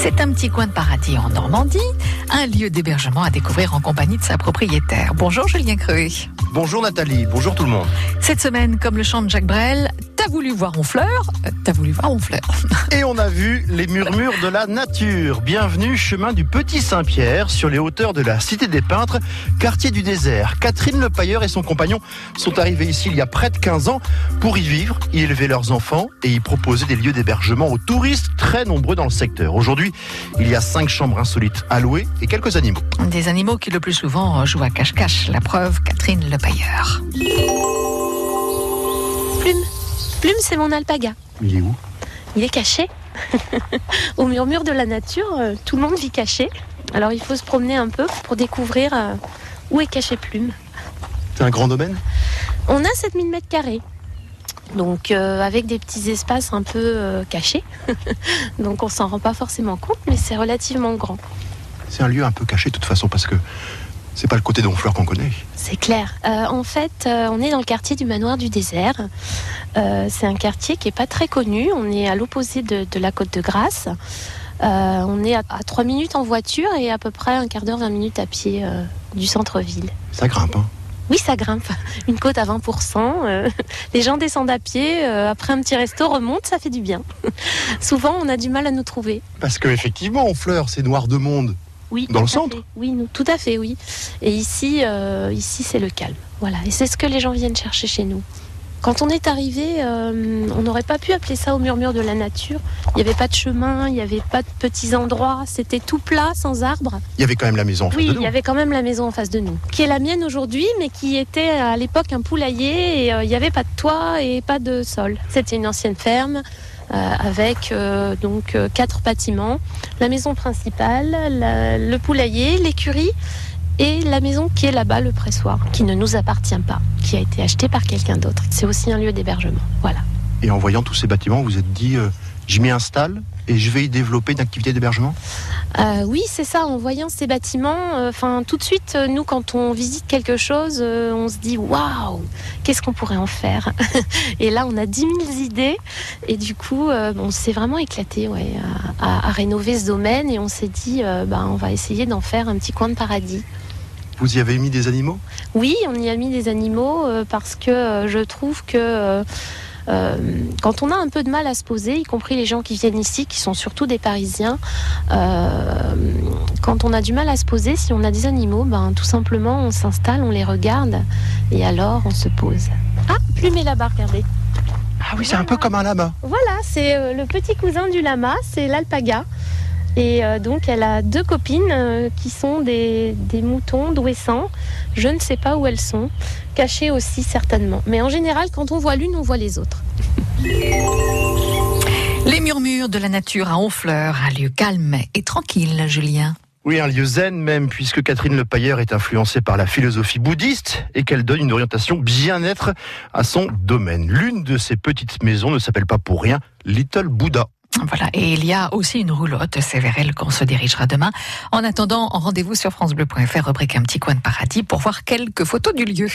C'est un petit coin de paradis en Normandie, un lieu d'hébergement à découvrir en compagnie de sa propriétaire. Bonjour Julien Creux. Bonjour Nathalie, bonjour tout le monde. Cette semaine, comme le chante Jacques Brel, t'as voulu voir Honfleur euh, T'as voulu voir Honfleur. Et on a vu les murmures de la nature. Bienvenue chemin du Petit Saint-Pierre, sur les hauteurs de la Cité des Peintres, quartier du désert. Catherine Lepailleur et son compagnon sont arrivés ici il y a près de 15 ans pour y vivre, y élever leurs enfants et y proposer des lieux d'hébergement aux touristes très nombreux dans le secteur. Aujourd'hui, il y a cinq chambres insolites à louer et quelques animaux. Des animaux qui le plus souvent jouent à cache-cache. La preuve, Catherine Lepailleur. Plume. Plume, c'est mon alpaga. Il est où? Il est caché. Au murmure de la nature, euh, tout le monde vit caché. Alors il faut se promener un peu pour découvrir euh, où est caché Plume. C'est un grand domaine? On a 7000 mètres carrés. Donc euh, avec des petits espaces un peu euh, cachés. Donc on s'en rend pas forcément compte, mais c'est relativement grand. C'est un lieu un peu caché de toute façon parce que c'est pas le côté d'Honfleur qu'on connaît. C'est clair. Euh, en fait, euh, on est dans le quartier du manoir du désert. Euh, c'est un quartier qui est pas très connu. On est à l'opposé de, de la côte de Grasse. Euh, on est à, à 3 minutes en voiture et à peu près un quart d'heure, 20 minutes à pied du centre-ville. Ça grimpe, hein Oui, ça grimpe. Une côte à 20%. euh, les gens descendent à pied. euh, après un petit resto, remontent, ça fait du bien. Souvent, on a du mal à nous trouver. Parce que effectivement, Honfleur, c'est noir de monde. Oui, Dans le tout à centre fait. Oui, nous, tout à fait, oui. Et ici, euh, ici c'est le calme. Voilà. Et c'est ce que les gens viennent chercher chez nous. Quand on est arrivé, euh, on n'aurait pas pu appeler ça au murmure de la nature. Il n'y avait pas de chemin, il n'y avait pas de petits endroits. C'était tout plat, sans arbres. Il y avait quand même la maison en face Oui, de il nous. y avait quand même la maison en face de nous, qui est la mienne aujourd'hui, mais qui était à l'époque un poulailler et euh, il n'y avait pas de toit et pas de sol. C'était une ancienne ferme euh, avec euh, donc euh, quatre bâtiments, la maison principale, la- le poulailler, l'écurie et la maison qui est là-bas, le pressoir, qui ne nous appartient pas, qui a été acheté par quelqu'un d'autre. C'est aussi un lieu d'hébergement. Voilà. Et en voyant tous ces bâtiments, vous vous êtes dit, euh, je m'y installe et je vais y développer une activité d'hébergement? Euh, oui, c'est ça. En voyant ces bâtiments, euh, tout de suite, nous, quand on visite quelque chose, euh, on se dit waouh, qu'est-ce qu'on pourrait en faire? Et là, on a 10 000 idées, et du coup, on s'est vraiment éclaté, ouais, à, à- à rénover ce domaine, et on s'est dit, bah, on va essayer d'en faire un petit coin de paradis. Vous y avez mis des animaux? Oui, on y a mis des animaux euh, parce que euh, je trouve que euh, quand on a un peu de mal à se poser, y compris les gens qui viennent ici, qui sont surtout des Parisiens, euh, quand on a du mal à se poser, si on a des animaux, ben, tout simplement on s'installe, on les regarde et alors on se pose. Ah, plume est là-bas, regardez. Ah oui, c'est un peu comme un lama. Voilà, c'est le petit cousin du lama, c'est l'alpaga. Et euh, donc elle a deux copines euh, qui sont des, des moutons d'ouessant. Je ne sais pas où elles sont, cachées aussi certainement. Mais en général, quand on voit l'une, on voit les autres. Les murmures de la nature à Honfleur, un lieu calme et tranquille, Julien. Oui, un lieu zen même, puisque Catherine Lepailleur est influencée par la philosophie bouddhiste et qu'elle donne une orientation bien-être à son domaine. L'une de ces petites maisons ne s'appelle pas pour rien Little Buddha. Voilà, et il y a aussi une roulotte, elle qu'on se dirigera demain. En attendant, rendez-vous sur francebleu.fr, rubrique un petit coin de paradis pour voir quelques photos du lieu.